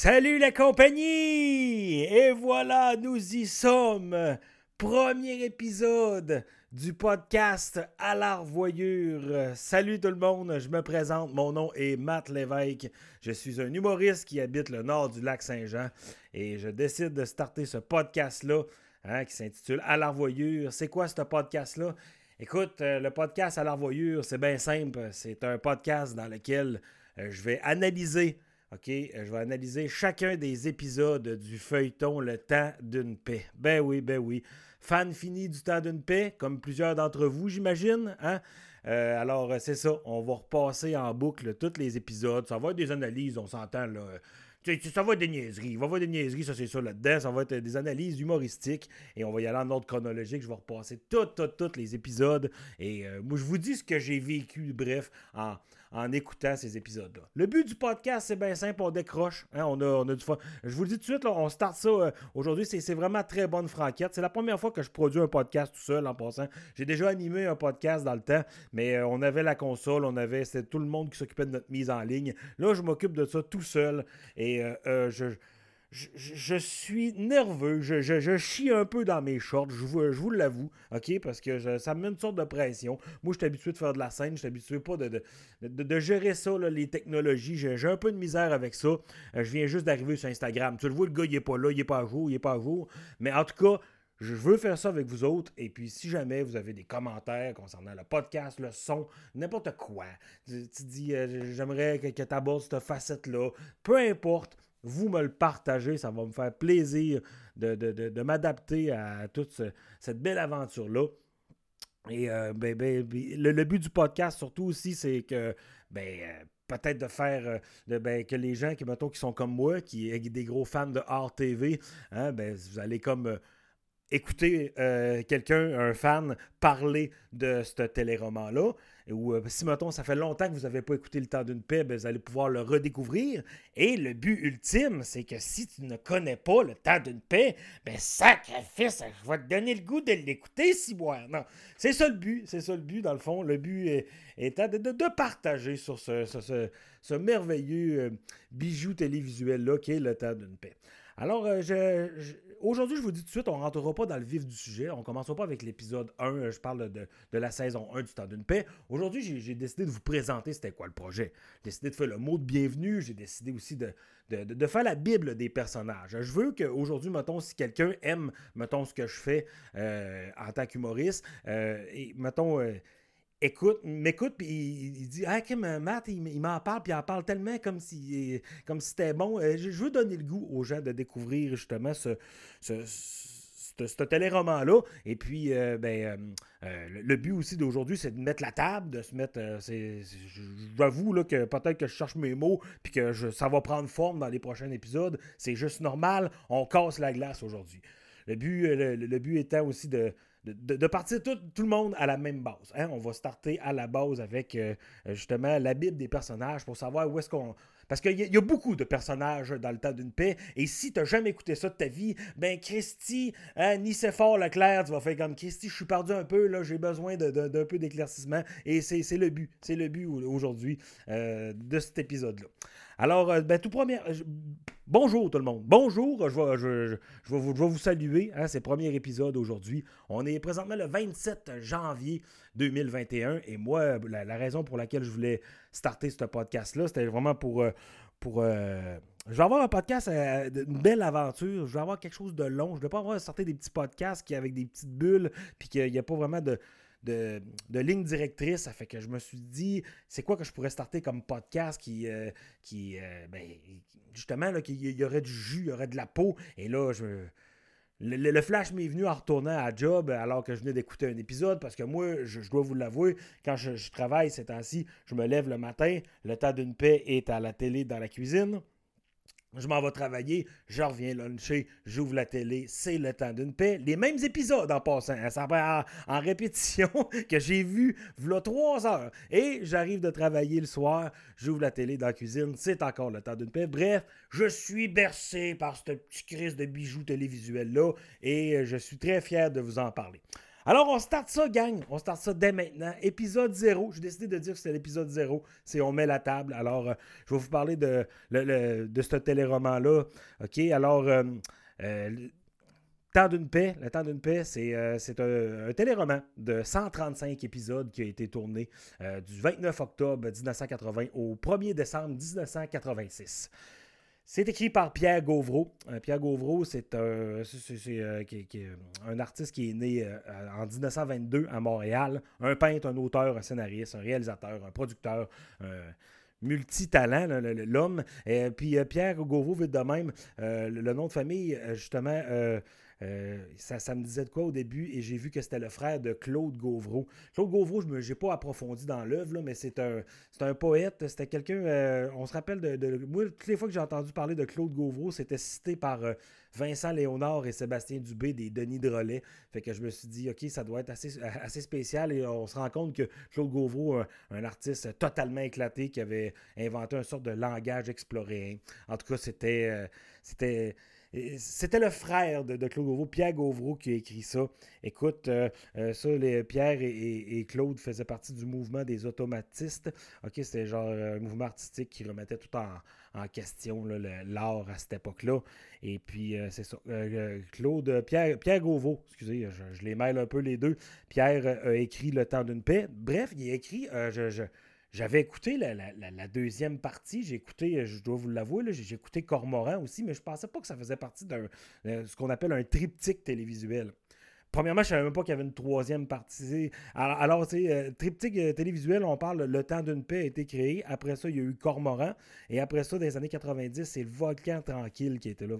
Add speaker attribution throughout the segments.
Speaker 1: Salut la compagnie! Et voilà, nous y sommes. Premier épisode du podcast à l'arvoyure. Salut tout le monde, je me présente, mon nom est Matt Lévesque. Je suis un humoriste qui habite le nord du lac Saint-Jean et je décide de starter ce podcast-là hein, qui s'intitule À l'arvoyure. C'est quoi ce podcast-là? Écoute, euh, le podcast à l'arvoyure, c'est bien simple. C'est un podcast dans lequel euh, je vais analyser OK, euh, je vais analyser chacun des épisodes du feuilleton Le temps d'une paix. Ben oui, ben oui. Fan fini du temps d'une paix, comme plusieurs d'entre vous, j'imagine. Hein? Euh, alors, c'est ça. On va repasser en boucle tous les épisodes. Ça va être des analyses, on s'entend là. Ça va être des niaiseries. Il va y des niaiseries, ça c'est ça là-dedans. Ça va être des analyses humoristiques. Et on va y aller en ordre chronologique. Je vais repasser tous, tous, tous les épisodes. Et euh, moi, je vous dis ce que j'ai vécu, bref, en, en écoutant ces épisodes-là. Le but du podcast, c'est bien simple, on décroche. Hein. Je vous le dis tout de suite, on start ça euh, aujourd'hui. C'est vraiment très bonne franquette. C'est la première fois que je produis un podcast tout seul en passant. J'ai déjà animé un podcast dans le temps, mais euh, on avait la console, on avait. Tout le monde qui s'occupait de notre mise en ligne. Là, je m'occupe de ça tout seul. Et euh, je je, suis nerveux, je, chie un peu dans mes shorts, je vous, l'avoue, OK, parce que ça me met une sorte de pression. Moi, je suis habitué de faire de la scène, je suis habitué pas de, de, gérer ça, les technologies. J'ai un peu de misère avec ça. Euh, je viens juste d'arriver sur Instagram. Tu le vois, le gars, il est pas là, il est pas à jour, il est pas à jour. Mais en tout cas, je veux faire ça avec vous autres. Et puis, si jamais vous avez des commentaires concernant le podcast, le son, n'importe quoi, tu, dis, euh, j'aimerais que, que tu abordes cette facette-là, peu importe, vous me le partagez, ça va me faire plaisir de, m'adapter à toute cette belle aventure-là. Et euh, ben, ben, le, but du podcast, surtout aussi, c'est que ben, euh, peut-être de faire euh, ben, que les gens qui, mettons, qui sont comme moi, qui sont des gros fans de art TV, hein, ben, vous allez comme écouter quelqu'un, un fan, parler de ce téléroman-là ou euh, si, mettons, ça fait longtemps que vous n'avez pas écouté Le temps d'une paix, ben, vous allez pouvoir le redécouvrir. Et le but ultime, c'est que si tu ne connais pas Le temps d'une paix, ben, sacrifice, je vais te donner le goût de l'écouter, si moi. Non, c'est ça le but, c'est ça le but, dans le fond. Le but est, étant de, partager sur ce, merveilleux euh, bijou télévisuel-là qui est Le temps d'une paix. Alors, euh, je, aujourd'hui, je vous dis tout de suite, on ne rentrera pas dans le vif du sujet. On ne commencera pas avec l'épisode 1. Euh, je parle de, la saison 1 du Temps d'une paix. Aujourd'hui, j'ai décidé de vous présenter c'était quoi le projet. J'ai décidé de faire le mot de bienvenue. J'ai décidé aussi de, faire la Bible des personnages. Je veux qu'aujourd'hui, mettons, si quelqu'un aime, mettons, ce que je fais euh, en tant qu'humoriste, et mettons écoute, m'écoute, puis il, dit Ah, Kim, Matt, il, m'en parle, puis il en parle tellement comme si comme si c'était bon. Euh, je, veux donner le goût aux gens de découvrir justement ce, ce, ce, téléroman-là. Et puis, euh, ben, euh, le but aussi d'aujourd'hui, c'est de mettre la table, de se mettre. J'avoue que peut-être que je cherche mes mots, puis que ça va prendre forme dans les prochains épisodes. C'est juste normal. On casse la glace aujourd'hui. Le but, le but étant aussi de, de, partir tout, le monde à la même base. Hein? On va starter à la base avec euh, justement la Bible des personnages pour savoir où est-ce qu'on. Parce qu'il y, a beaucoup de personnages dans le temps d'une paix. Et si tu n'as jamais écouté ça de ta vie, ben Christy, hein, Nicéphore Leclerc, tu vas faire comme Christy, je suis perdu un peu, là, j'ai besoin d'un peu d'éclaircissement. Et c'est le but. C'est le but aujourd'hui euh, de cet épisode-là. Alors, euh, ben, tout premier. Bonjour tout le monde. Bonjour, je vais, je, vais, vous, saluer. Hein, c'est le premier épisode aujourd'hui. On est présentement le 27 janvier 2021 et moi, la, raison pour laquelle je voulais starter ce podcast-là, c'était vraiment pour... Euh, pour euh, je vais avoir un podcast, une belle aventure. Je vais avoir quelque chose de long. Je ne vais pas avoir sortir des petits podcasts qui avec des petites bulles, puis qu'il n'y a pas vraiment de, de, ligne directrice. Ça fait que je me suis dit, c'est quoi que je pourrais starter comme podcast qui, euh, euh, ben, justement, là, qu'il y aurait du jus, il y aurait de la peau. Et là, le, flash m'est venu en retournant à job alors que je venais d'écouter un épisode parce que moi, je, dois vous l'avouer, quand je, je travaille ces temps-ci, je me lève le matin, le tas d'une paix est à la télé dans la cuisine. Je m'en vais travailler, je reviens luncher, j'ouvre la télé, c'est le temps d'une paix. Les mêmes épisodes en passant, ça en, en répétition que j'ai vu v'là trois heures. Et j'arrive de travailler le soir, j'ouvre la télé dans la cuisine, c'est encore le temps d'une paix. Bref, je suis bercé par cette petite crise de bijoux télévisuels-là et je suis très fier de vous en parler. Alors, on start ça, gang. On start ça dès maintenant. Épisode 0. J'ai décidé de dire que c'est l'épisode 0. C'est On met la table. Alors, euh, je vais vous parler de, ce téléroman-là. OK? Alors, euh, euh, Temps d'une paix, Le Temps d'une paix, c'est un, téléroman de 135 épisodes qui a été tourné du 29 octobre 1980 au 1er décembre 1986. C'est écrit par Pierre Gauvreau. Euh, Pierre Gauvreau, c'est un, euh, euh, un, artiste qui est né en 1922 à Montréal. Un peintre, un auteur, un scénariste, un réalisateur, un producteur, un multitalent, l'homme. Et puis Pierre Gauvreau, vite de même, le, nom de famille, justement, euh, ça, me disait de quoi au début et j'ai vu que c'était le frère de Claude Gauvreau. Claude Gauvreau, je n'ai pas approfondi dans l'œuvre, mais c'est un, un poète, c'était quelqu'un, euh, on se rappelle de, Moi, toutes les fois que j'ai entendu parler de Claude Gauvreau, c'était cité par euh, Vincent Léonard et Sébastien Dubé des Denis de Relais. Fait que je me suis dit, OK, ça doit être assez, assez spécial et on se rend compte que Claude Gauvreau, un, artiste totalement éclaté qui avait inventé une sorte de langage exploré. En tout cas, c'était... c'était c'était le frère de, Claude Gauvreau, Pierre Gauvreau, qui a écrit ça. Écoute, euh, euh, ça, Pierre et, Claude faisaient partie du mouvement des automatistes. OK, c'était genre euh, un mouvement artistique qui remettait tout en, question l'art à cette époque-là. Et puis, c'est ça. Claude, Pierre, Pierre excusez, je, les mêle un peu les deux. Pierre a écrit Le temps d'une paix. Bref, il a écrit, je j'avais écouté la, deuxième partie, j'ai écouté, je dois vous l'avouer, j'ai écouté Cormoran aussi, mais je pensais pas que ça faisait partie de euh, ce qu'on appelle un triptyque télévisuel. Premièrement, je ne savais même pas qu'il y avait une troisième partie. Alors, sais, euh, triptyque euh, télévisuel, on parle Le temps d'une paix a été créé. Après ça, il y a eu Cormoran. Et après ça, dans les années 90, c'est le Volcan Tranquille qui était là.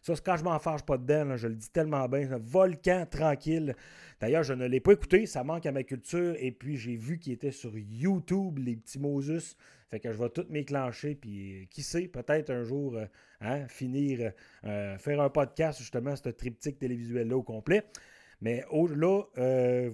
Speaker 1: Ça, quand je m'en fâche pas dedans, je le dis tellement bien. Volcan Tranquille. D'ailleurs, je ne l'ai pas écouté. Ça manque à ma culture. Et puis, j'ai vu qu'il était sur YouTube, les petits Moses. Fait que je vais tout m'éclencher. Puis, qui sait, peut-être un jour, euh, hein, finir, faire un podcast, justement, ce triptyque télévisuel-là au complet. Mais là, euh,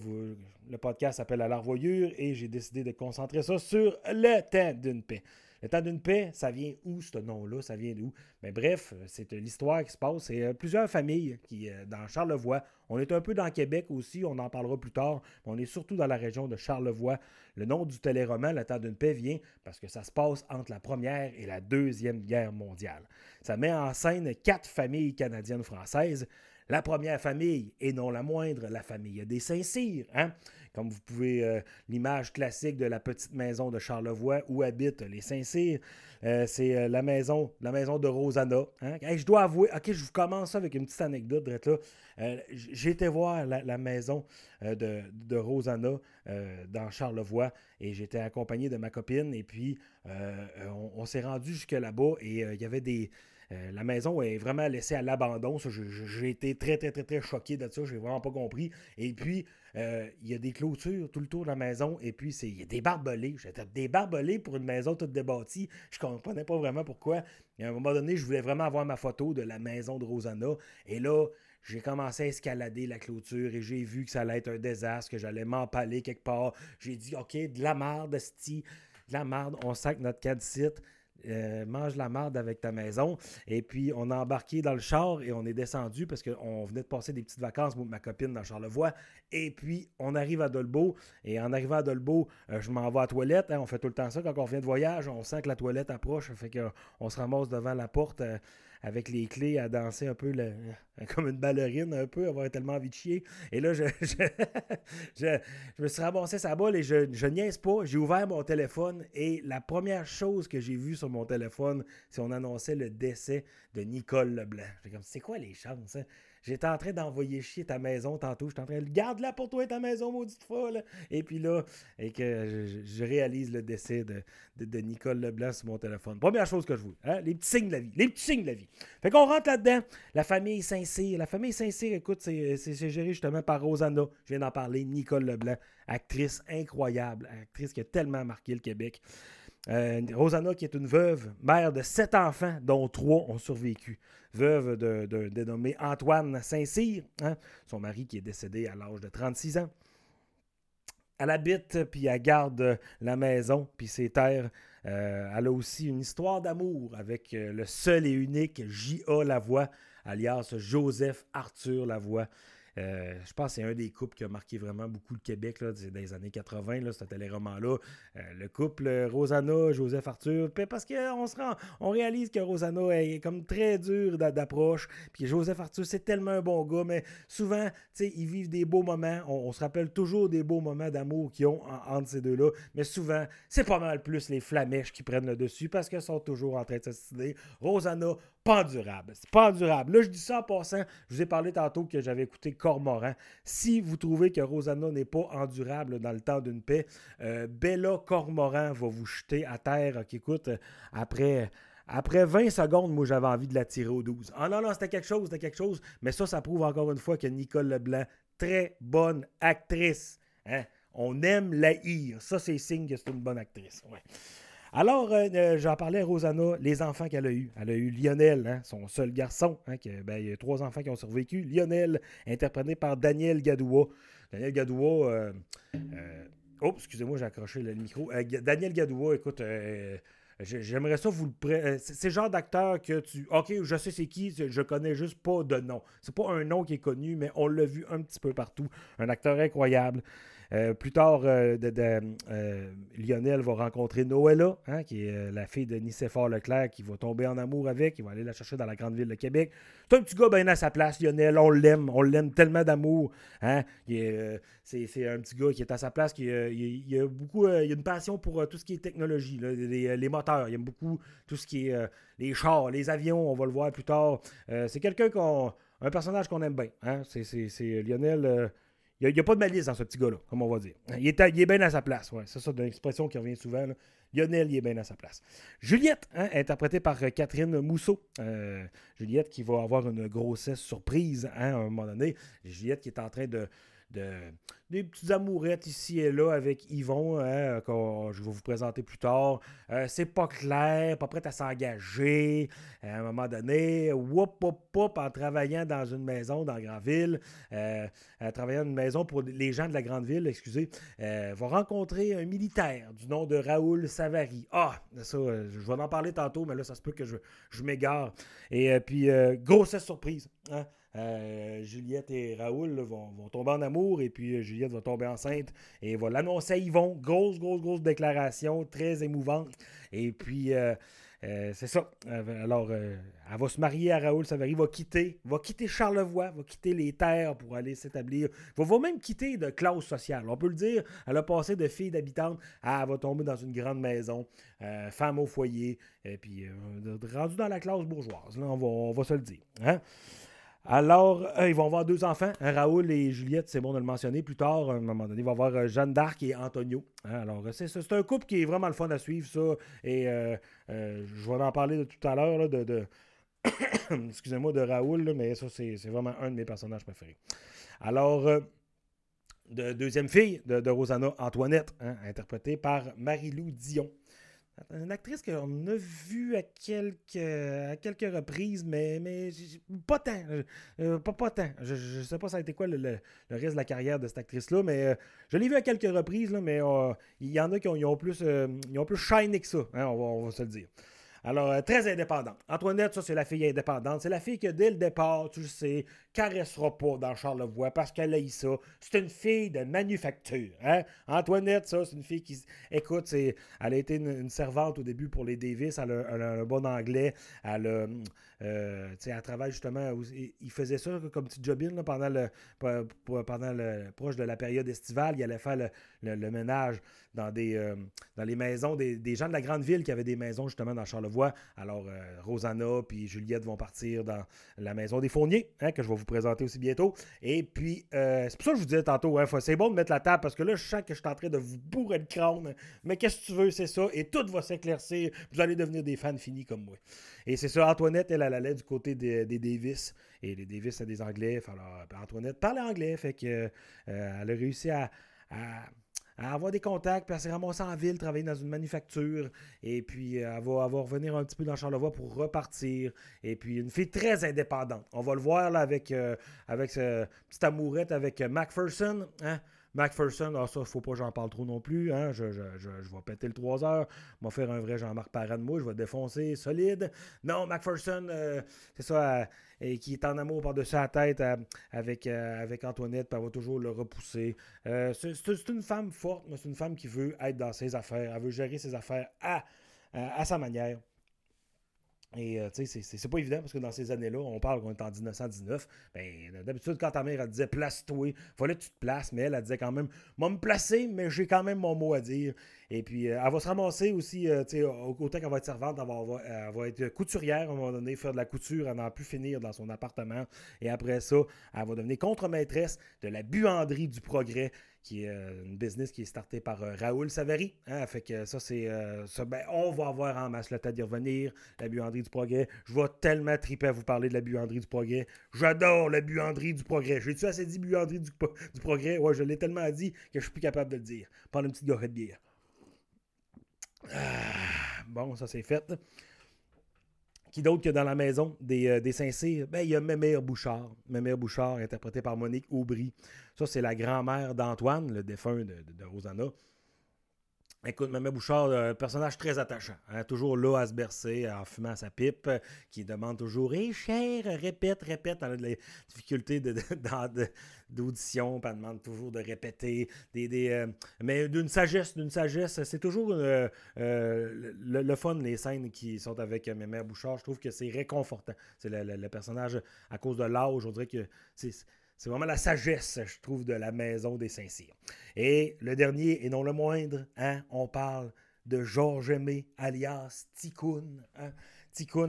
Speaker 1: le podcast s'appelle À l'arvoyure et j'ai décidé de concentrer ça sur le temps d'une paix. Le temps d'une paix, ça vient où ce nom-là? Ça vient d'où? Mais bref, c'est l'histoire qui se passe. C'est euh, plusieurs familles qui, euh, dans Charlevoix. On est un peu dans Québec aussi, on en parlera plus tard. Mais on est surtout dans la région de Charlevoix. Le nom du téléroman, Le temps d'une paix, vient parce que ça se passe entre la Première et la Deuxième Guerre mondiale. Ça met en scène quatre familles canadiennes-françaises la première famille, et non la moindre, la famille des Saint-Cyr. Hein? Comme vous pouvez, euh, l'image classique de la petite maison de Charlevoix où habitent les Saint-Cyr, euh, c'est euh, la maison la maison de Rosanna. Hein? je dois avouer, ok, je vous commence avec une petite anecdote. là. j'ai été voir la, maison de, de, Rosanna dans Charlevoix et j'étais accompagné de ma copine et puis on s'est rendu jusque là-bas et il y avait des euh, la maison est vraiment laissée à l'abandon. J'ai été très, très, très, très choqué de ça. J'ai vraiment pas compris. Et puis, euh, il y a des clôtures tout le tour de la maison. Et puis, il y a des barbelés. J'étais des barbelés pour une maison toute débâtie. Je comprenais pas vraiment pourquoi. Et à un moment donné, je voulais vraiment avoir ma photo de la maison de Rosanna. Et là, j'ai commencé à escalader la clôture et j'ai vu que ça allait être un désastre, que j'allais m'empaler quelque part. J'ai dit, OK, de la marde, sti, de la marde, on sac notre site. Euh, mange la marde avec ta maison. Et puis, on a embarqué dans le char et on est descendu parce qu'on venait de passer des petites vacances, ma copine, dans Charlevoix. Et puis, on arrive à Dolbeau. Et en arrivant à Dolbeau, euh, je m'en vais à la toilette. Hein. on fait tout le temps ça quand on revient de voyage. On sent que la toilette approche. Fait qu'on se ramasse devant la porte. Euh, avec les clés à danser un peu comme une ballerine, un peu, avoir tellement envie de chier. Et là, je, je, me suis ramassé sa balle et je, je niaise pas. J'ai ouvert mon téléphone et la première chose que j'ai vue sur mon téléphone, c'est on annonçait le décès de Nicole Leblanc. J'ai comme, c'est quoi les chances? Hein? J'étais en train d'envoyer chier ta maison tantôt. J'étais en train de garde-la pour toi ta maison, maudite folle. Et puis là, et que je, réalise le décès de, Nicole Leblanc sur mon téléphone. Première chose que je veux, hein, les petits signes de la vie. Les petits signes de la vie. Fait qu'on rentre là-dedans. La famille Saint-Cyr. La famille Saint-Cyr, écoute, c'est géré justement par Rosanna. Je viens d'en parler. Nicole Leblanc, actrice incroyable, actrice qui a tellement marqué le Québec. Euh, Rosanna, qui est une veuve, mère de sept enfants, dont trois ont survécu. Veuve de, de, Antoine Saint-Cyr, hein, son mari qui est décédé à l'âge de 36 ans. Elle habite, puis elle garde la maison, puis ses terres. Euh, elle a aussi une histoire d'amour avec euh, le seul et unique J.A. Lavoie, alias Joseph Arthur Lavoie. Euh, je pense que c'est un des couples qui a marqué vraiment beaucoup le Québec dans les années 80, là, ce téléroman-là. Euh, le couple Rosanna, Joseph Arthur, parce qu'on se rend, on réalise que Rosanna est comme très dure d'approche, puis Joseph Arthur, c'est tellement un bon gars, mais souvent, ils vivent des beaux moments. On, se rappelle toujours des beaux moments d'amour qu'ils ont entre ces deux-là, mais souvent, c'est pas mal plus les flamèches qui prennent le dessus parce qu'elles sont toujours en train de s'assister. Rosanna, pas durable. C'est pas durable. Là, je dis ça en passant. Je vous ai parlé tantôt que j'avais écouté Cormoran. Si vous trouvez que Rosanna n'est pas endurable dans le temps d'une paix, euh, Bella Cormoran va vous jeter à terre. Qui écoute, après. Après 20 secondes, moi, j'avais envie de la tirer au 12. Ah non, non, c'était quelque chose, c'était quelque chose. Mais ça, ça prouve encore une fois que Nicole Leblanc, très bonne actrice. Hein? On aime la haïr. Ça, c'est signe que c'est une bonne actrice. Alors, euh, euh, j'en parlais à Rosanna, les enfants qu'elle a eus. Elle a eu Lionel, hein, son seul garçon. Hein, ben, il y a trois enfants qui ont survécu. Lionel, interprété par Daniel Gadoua. Daniel Gadoua. Oh, excusez-moi, j'ai accroché le micro. Daniel Gadoua, écoute. J'aimerais ça vous le C'est le genre d'acteur que tu. Ok, je sais c'est qui, je connais juste pas de nom. C'est pas un nom qui est connu, mais on l'a vu un petit peu partout. Un acteur incroyable. Euh, plus tard, euh, euh, Lionel va rencontrer Noëlla, hein, qui est la fille de Nicéphore Leclerc, qui va tomber en amour avec, il va aller la chercher dans la grande ville de Québec. C'est un petit gars bien à sa place, Lionel, on l'aime, on l'aime tellement d'amour. Hein. c'est, un petit gars qui est à sa place, il, a beaucoup, il a une passion pour tout ce qui est technologie, les, moteurs, il aime beaucoup tout ce qui est les chars, les avions, on va le voir plus tard. c'est quelqu'un qu'on, un personnage qu'on aime bien. Hein. C'est, Lionel il n'y a, pas de malice dans ce petit gars-là, comme on va dire. Il est, il est bien à sa place. Ouais. C'est ça, une expression qui revient souvent. Lionel, il est bien à sa place. Juliette, hein, interprétée par euh, Catherine Mousseau. Euh, Juliette qui va avoir une grossesse surprise hein, à un moment donné. Juliette qui est en train de, de, des petites amourettes ici et là avec Yvon, hein, que je vais vous présenter plus tard. Euh, c'est pas clair, pas prête à s'engager. à un moment donné, whoop, whoop, en travaillant dans une maison dans la grande ville, euh, en travaillant dans une maison pour les gens de la grande ville, excusez, euh, va rencontrer un militaire du nom de Raoul Savary. Ah, ça, je vais en parler tantôt, mais là, ça se peut que je, je m'égare. Et puis, grossesse surprise. Hein? Euh, Juliette et Raoul vont, tomber en amour et puis euh, Juliette va tomber enceinte et va l'annoncer à Yvon. Grosse, grosse, grosse déclaration, très émouvante. Et puis, euh, c'est ça. Alors, elle va se marier à Raoul Savary, va quitter, va quitter Charlevoix, va quitter les terres pour aller s'établir. Va, va même quitter de classe sociale. On peut le dire, elle a passé de fille d'habitante à elle va tomber dans une grande maison, femme au foyer, et puis rendue dans la classe bourgeoise. Là, on, va, on va se le dire. Hein? Alors, euh, ils vont avoir deux enfants, hein, Raoul et Juliette, c'est bon de le mentionner plus tard. À un moment donné, ils vont avoir euh, Jeanne d'Arc et Antonio. Hein. alors, c'est un couple qui est vraiment le fun à suivre, ça. Et euh, je vais en parler tout à l'heure de, de Raoul, mais ça, c'est vraiment un de mes personnages préférés. Alors, de, deuxième fille de, Rosanna, Antoinette, hein, interprétée par Marie-Lou Dion. Une actrice qu'on a vue à quelques, à quelques reprises, mais, mais pas tant. Euh, pas, pas tant. Je ne sais pas ça a été quoi le, reste de la carrière de cette actrice-là, mais euh, je l'ai vue à quelques reprises, là, mais euh, il y en a qui ont, plus, ils ont plus shiny que ça, hein, on va se le dire. Alors, très indépendante. Antoinette, ça, c'est la fille indépendante. C'est la fille que, dès le départ, tu le sais, caressera pas dans Charlevoix parce qu'elle a ça. C'est une fille de manufacture. Hein? Antoinette, ça, c'est une fille qui. Écoute, c'est... elle a été une, servante au début pour les Davis. Elle a, un bon anglais. Elle a. Euh, travaille justement. Il faisait ça comme petit jobin pendant le, pendant le proche de la période estivale. Il allait faire le, ménage dans des euh, dans les maisons des, des, gens de la grande ville qui avaient des maisons justement dans Charlevoix. Alors euh, Rosanna puis Juliette vont partir dans la maison des Fourniers, hein, que je vais vous présenter aussi bientôt. Et puis c'est pour ça que je vous disais tantôt, hein, c'est bon de mettre la table parce que là je sens que je suis en train de vous bourrer le crâne. Mais qu'est-ce que tu veux, c'est ça. Et tout va s'éclaircir. Vous allez devenir des fans finis comme moi. Et c'est ça, Antoinette, elle, elle allait du côté des, Davis. Et les Davis, c'est des Anglais. Alors, Antoinette parle anglais. Fait que euh, elle a réussi à, avoir des contacts, puis elle s'est ramassée en ville, travailler dans une manufacture, et puis euh, elle, va, revenir un petit peu dans Charlevoix pour repartir. Et puis une fille très indépendante. On va le voir avec, euh, avec amourette avec Macpherson. Hein? McPherson, ah, ça, faut pas j'en parle trop non plus. Hein? Je, je, vais péter le 3 heures. Je vais faire un vrai Jean-Marc Parent de moi. Je vais défoncer solide. Non, McPherson, euh, c'est ça, et qui est en amour par-dessus la tête avec, avec Antoinette, puis elle va toujours le repousser. c'est une femme forte, mais c'est une femme qui veut être dans ses affaires. Elle veut gérer ses affaires à sa manière. Et euh, tu sais, c'est pas évident parce que dans ces années-là, on parle qu'on est en 1919. Ben, d'habitude, quand ta mère, elle disait place-toi, fallait que tu te places, mais elle, elle disait quand même, moi me placer, mais j'ai quand même mon mot à dire. Et puis, euh, elle va se ramasser aussi, euh, tu sais, autant qu'elle va être servante, elle va, elle va, être couturière à un moment donné, faire de la couture, elle n'en plus finir dans son appartement. Et après ça, elle va devenir contre-maîtresse de la buanderie du progrès qui est euh, une business qui est startée par euh, Raoul Savary. Hein, fait que ça, c'est. Euh, ben, on va avoir en masse le temps d'y revenir. La buanderie du progrès. Je vais tellement triper à vous parler de la buanderie du progrès. J'adore la buanderie du progrès. J'ai-tu assez dit buanderie du, du progrès? Ouais, je l'ai tellement dit que je suis plus capable de le dire. Prendre une petite gorée de bière. Ah, bon, ça c'est fait. Qui d'autre que dans la maison des, euh, des Saint-Cyr? Ben, il y a Mémère Bouchard. Mémère Bouchard, interprétée par Monique Aubry. Ça, c'est la grand-mère d'Antoine, le défunt de Rosanna. Écoute, Maman Bouchard, un euh, personnage très attachant. Hein, toujours là à se bercer en fumant sa pipe, qui demande toujours Hé, cher, répète, répète. Elle a des difficultés d'audition, de, elle demande toujours de répéter. Des, euh, mais d'une sagesse, d'une sagesse. C'est toujours euh, le, fun, les scènes qui sont avec Maman Bouchard. Je trouve que c'est réconfortant. C'est le, personnage, à cause de l'âge, on dirait que c'est vraiment la sagesse, je trouve, de la maison des Saint-Cyr. Et le dernier, et non le moindre, hein, on parle de Georges Aimé, alias Ticoun. Hein?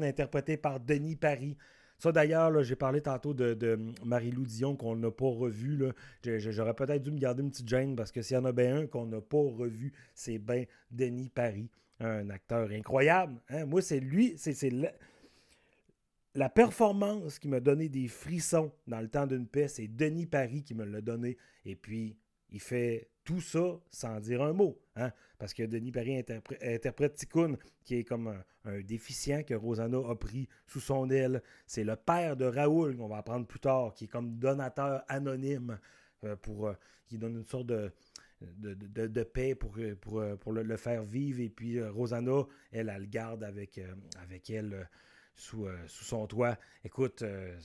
Speaker 1: Interprété par Denis Paris. Ça, d'ailleurs, j'ai parlé tantôt de, Marie-Lou Dion qu'on n'a pas revu. J'aurais peut-être dû me garder une petite gêne parce que s'il y en a bien un qu'on n'a pas revu, c'est bien Denis Paris, un acteur incroyable. Hein? Moi, c'est lui, c'est la performance qui m'a donné des frissons dans le temps d'une paix, c'est Denis Paris qui me l'a donné. Et puis, il fait tout ça sans dire un mot. Hein? Parce que Denis Paris interprète Tikkun, qui est comme un, déficient que Rosanna a pris sous son aile. C'est le père de Raoul, qu'on va apprendre plus tard, qui est comme donateur anonyme, euh, pour, euh, qui donne une sorte de, paix pour, pour le, faire vivre. Et puis euh, Rosanna, elle, elle, le garde avec elle sous, euh, sous son toit. Écoute, euh,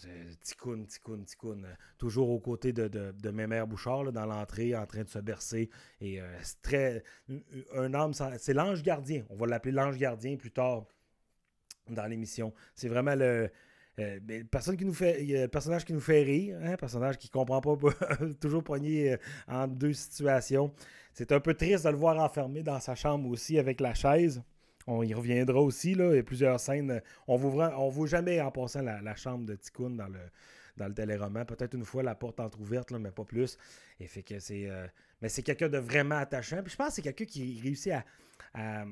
Speaker 1: Ticoun, Ticoun, euh, toujours aux côtés de, de, de Mémère Bouchard dans l'entrée, en train de se bercer. Et c'est très. Un homme, c'est l'ange gardien. On va l'appeler l'ange gardien plus tard dans l'émission. C'est vraiment le. personne qui nous fait, personnage qui nous fait rire, un hein, personnage qui comprend pas, toujours poigné en deux situations. C'est un peu triste de le voir enfermé dans sa chambre aussi avec la chaise. On y reviendra aussi. Là. Il y a plusieurs scènes. On ne voit jamais en passant la, chambre de Tikkun dans le, dans le téléroman. Peut-être une fois la porte entrouverte, là, mais pas plus. Et fait que c'est. Euh, mais c'est quelqu'un de vraiment attachant. Puis je pense que c'est quelqu'un qui réussit à,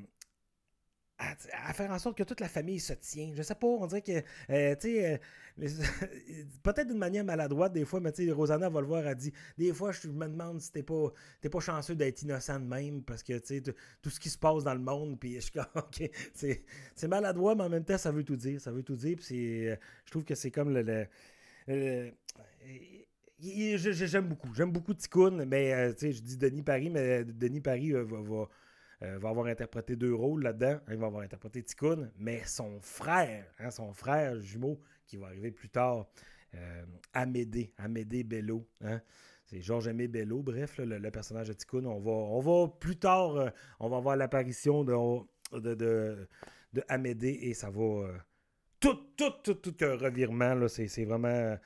Speaker 1: faire en sorte que toute la famille se tient. Je sais pas, on dirait que, euh, tu sais, euh, peut-être d'une manière maladroite des fois, mais tu sais, Rosanna va le voir, elle dit, des fois, je me demande si t'es pas, pas chanceux d'être innocent de même, parce que, tu sais, tout ce qui se passe dans le monde, puis je suis ok, c'est maladroit, mais en même temps, ça veut tout dire, ça veut tout dire, puis euh, je trouve que c'est comme le... J'aime beaucoup. J'aime beaucoup Ticoun, mais tu sais, je dis Denis Paris, mais Denis Paris va euh, va avoir interprété deux rôles là-dedans. Il va avoir interprété Tikkun, mais son frère, hein, son frère jumeau, qui va arriver plus tard, euh, Amédée, Amédée Bello. Hein. C'est Georges Aimé Bello, bref, le, personnage de Tikkun. On va, on va plus tard, euh, on va voir l'apparition de, de, Amédée et ça va. tout, tout, tout, tout un revirement. C'est vraiment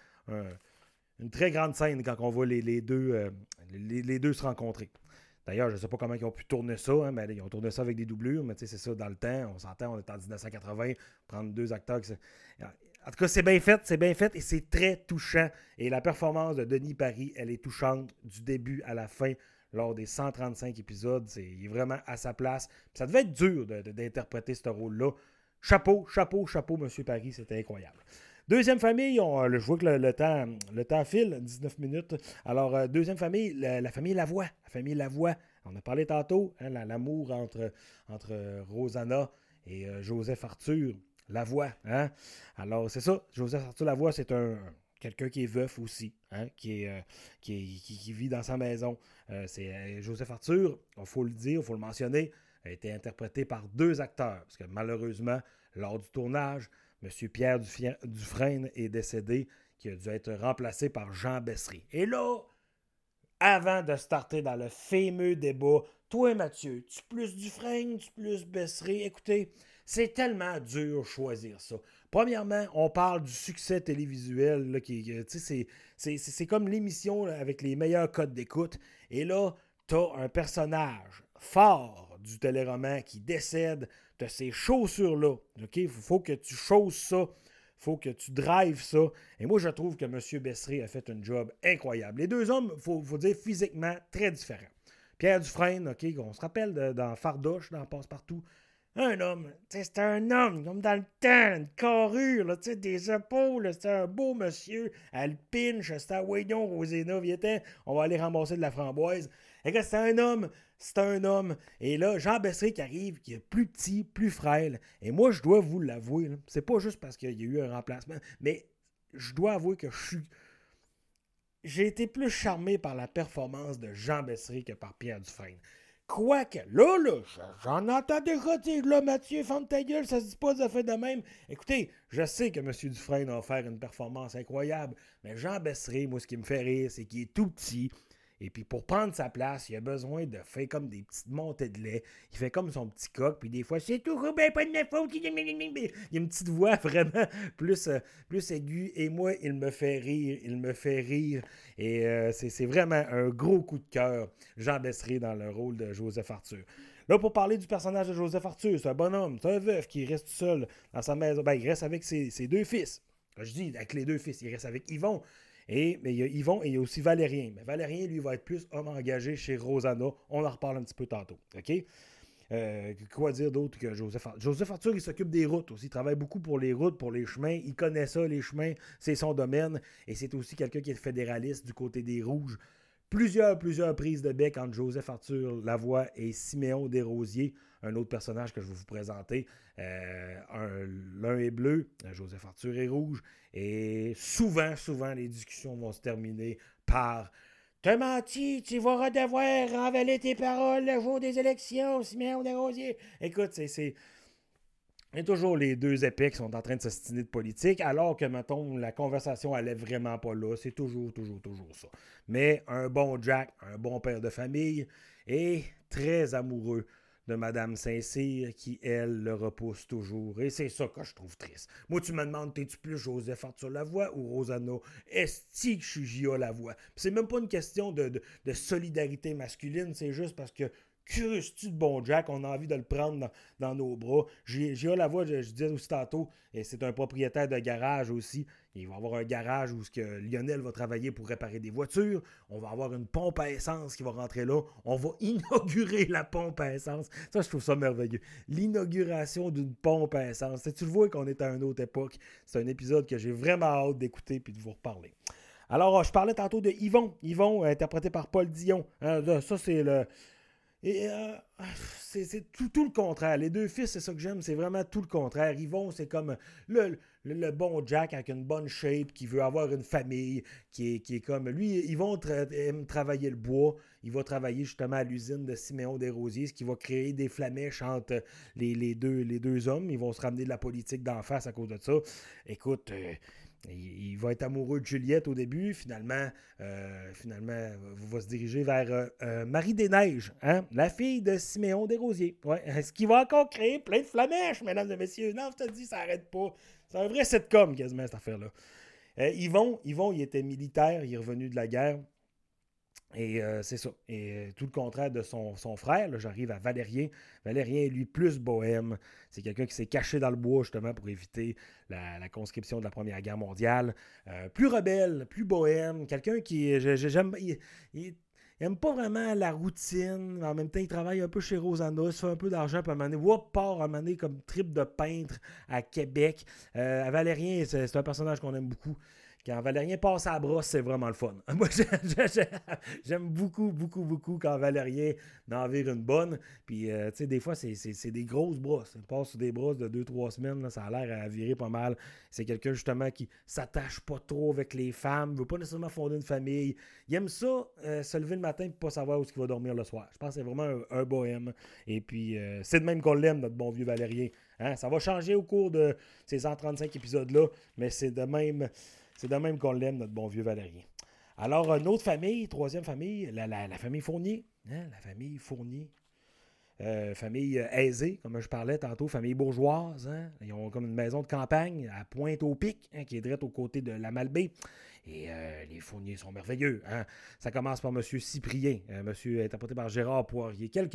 Speaker 1: une très grande scène quand on voit les, deux, les, deux se rencontrer. D'ailleurs, je ne sais pas comment ils ont pu tourner ça, hein, mais ils ont tourné ça avec des doublures, mais c'est ça, dans le temps, on s'entend, on est en 1980, prendre deux acteurs qui... En tout cas, c'est bien fait, c'est bien fait et c'est très touchant. Et la performance de Denis Paris, elle est touchante du début à la fin lors des 135 épisodes. C'est vraiment à sa place. ça devait être dur d'interpréter ce rôle-là. Chapeau, chapeau, chapeau, Monsieur Paris, c'était incroyable. Deuxième famille, on, je vois que le, temps, le temps file, 19 minutes. Alors, euh, deuxième famille, la, famille Lavoie. La famille Lavoie, on a parlé tantôt, hein, l'amour entre, Rosanna et euh, Joseph Arthur Lavoie. Hein? Alors, c'est ça, Joseph Arthur Lavoie, c'est un, quelqu'un qui est veuf aussi, hein, qui, vit dans sa maison. c'est Joseph Arthur, il faut le dire, il faut le mentionner, a été interprété par deux acteurs, parce que malheureusement, lors du tournage, M. Pierre Dufresne est décédé, qui a dû être remplacé par Jean Bessery. Et là, avant de starter dans le fameux débat, toi Mathieu, tu plus Dufresne, tu plus Bessery, écoutez, c'est tellement dur choisir ça. Premièrement, on parle du succès télévisuel, qui, c'est comme l'émission avec les meilleurs codes d'écoute. Et là, tu as un personnage fort du téléroman qui décède, de ces chaussures-là. Il faut que tu chausses ça. Il faut que tu drives ça. Et moi, je trouve que M. Bessery a fait un job incroyable. Les deux hommes, il faut, dire, physiquement très différents. Pierre Dufresne, OK, on se rappelle dans Fardouche, dans Passe-Partout, un homme, c'était un homme, comme dans le temps, une carrure, des épaules, c'était un beau monsieur, alpine, c'était à Wayon, Rosena, on va aller ramasser de la framboise. Et c'était un homme, c'était un homme. Et là, Jean Bessé qui arrive, qui est plus petit, plus frêle. Et moi, je dois vous l'avouer, c'est pas juste parce qu'il y a eu un remplacement, mais je dois avouer que je suis. J'ai été plus charmé par la performance de Jean Bessery que par Pierre Dufresne. Quoique, là, là, j'en entends déjà dire, là, Mathieu, ferme ta gueule, ça se dit pas de fait de même. Écoutez, je sais que M. Dufresne va faire une performance incroyable, mais Jean Bessery, moi, ce qui me fait rire, c'est qu'il est tout petit, et puis pour prendre sa place, il a besoin de faire comme des petites montées de lait. Il fait comme son petit coq, puis des fois, c'est tout ben pas de ma faute. Il y a une petite voix vraiment plus, euh, plus aiguë. Et moi, il me fait rire. Il me fait rire. Et euh, c'est vraiment un gros coup de cœur, Jean Bessery, dans le rôle de Joseph Arthur. Là, pour parler du personnage de Joseph Arthur, c'est un bonhomme, c'est un veuf qui reste seul dans sa maison. Ben, il reste avec ses, ses deux fils. je dis avec les deux fils, il reste avec Yvon. Et, mais il y a Yvon et il y a aussi Valérien. Mais Valérien, lui, va être plus homme engagé chez Rosanna. On en reparle un petit peu tantôt. OK? Euh, quoi dire d'autre que Joseph Arthur? Joseph Arthur, il s'occupe des routes aussi. Il travaille beaucoup pour les routes, pour les chemins. Il connaît ça, les chemins. C'est son domaine. Et c'est aussi quelqu'un qui est fédéraliste du côté des Rouges. Plusieurs, plusieurs prises de bec entre Joseph Arthur Lavoie et Siméon Desrosiers un autre personnage que je vais vous présenter. Euh, l'un est bleu, euh, Joseph Arthur est rouge. Et souvent, souvent, les discussions vont se terminer par T'as menti, tu vas redevoir renvaler tes paroles le jour des élections, Siméon Desrosiers. Écoute, c'est. Il y a toujours les deux épées sont en train de s'ostiner de politique, alors que, mettons, la conversation allait vraiment pas là. C'est toujours, toujours, toujours ça. Mais un bon Jack, un bon père de famille, et très amoureux de Madame Saint-Cyr qui, elle, le repousse toujours. Et c'est ça que je trouve triste. Moi, tu me demandes, t'es-tu plus Joseph Arthur Lavoie ou Rosanna? Est-ce que je suis J.A. Lavoie? c'est même pas une question de solidarité masculine, c'est juste parce que Curieux-tu de bon Jack? On a envie de le prendre dans, nos bras. J'ai la voix, je, je, disais aussi tantôt, et c'est un propriétaire de garage aussi. Il va avoir un garage où ce que Lionel va travailler pour réparer des voitures. On va avoir une pompe à essence qui va rentrer là. On va inaugurer la pompe à essence. Ça, je trouve ça merveilleux. L'inauguration d'une pompe à essence. Tu le vois qu'on est à une autre époque. C'est un épisode que j'ai vraiment hâte d'écouter puis de vous reparler. Alors, je parlais tantôt de Yvon. Yvon, interprété par Paul Dion. Hein, ça, c'est le et euh, c'est tout, le contraire. Les deux fils, c'est ça que j'aime, c'est vraiment tout le contraire. Yvon, c'est comme le, le, bon Jack avec une bonne shape, qui veut avoir une famille, qui est, comme. Lui, Yvon aime travailler le bois. Il va travailler justement à l'usine de Siméon Desrosiers, ce qui va créer des flamèches entre les, les, deux, les deux hommes. Ils vont se ramener de la politique d'en face à cause de ça. Écoute. Euh, il, va être amoureux de Juliette au début, finalement, euh, finalement, va se diriger vers euh, euh, Marie des Neiges, hein, la fille de Siméon Desrosiers. Ouais, ce qui va encore créer plein de flamèches, mesdames et messieurs. Non, je te dis, ça n'arrête pas. C'est un vrai sitcom quasiment, cette affaire-là. Yvon, il était militaire, il est revenu de la guerre. Et euh, c'est ça. Et euh, tout le contraire de son, frère, j'arrive à Valérien. Valérien est lui plus bohème. C'est quelqu'un qui s'est caché dans le bois justement pour éviter la, conscription de la Première Guerre mondiale. Euh, plus rebelle, plus bohème. Quelqu'un qui. J'aime. Il, n'aime pas vraiment la routine. En même temps, il travaille un peu chez Rosanna. Il fait un peu d'argent. Puis à un moment part à un comme trip de peintre à Québec. Valérien, c'est un personnage qu'on aime beaucoup. Quand Valérien passe à la brosse, c'est vraiment le fun. Moi, j'aime beaucoup, beaucoup, beaucoup quand Valérien en vire une bonne. Puis, euh, tu sais, des fois, c'est des grosses brosses. Il passe sur des brosses de 2-3 semaines, ça a l'air à virer pas mal. C'est quelqu'un, justement, qui s'attache pas trop avec les femmes, veut pas nécessairement fonder une famille. Il aime ça, euh, se lever le matin et pas savoir où il va dormir le soir. Je pense que c'est vraiment un, bohème. Et puis, euh, c'est de même qu'on l'aime, notre bon vieux Valérien. Hein? Ça va changer au cours de ces 135 épisodes-là, mais c'est de même c'est de même qu'on l'aime, notre bon vieux Valérien. Alors, une autre famille, troisième famille, la, famille Fournier. Hein, la famille Fournier. Euh, famille euh, aisée, comme je parlais tantôt, famille bourgeoise. Hein. Ils ont comme une maison de campagne à Pointe-au-Pic, hein, qui est direct aux côtés de la Malbaie. Et euh, les fourniers sont merveilleux. Hein? Ça commence par M. Cyprien, euh, monsieur interprété par Gérard Poirier. Quelle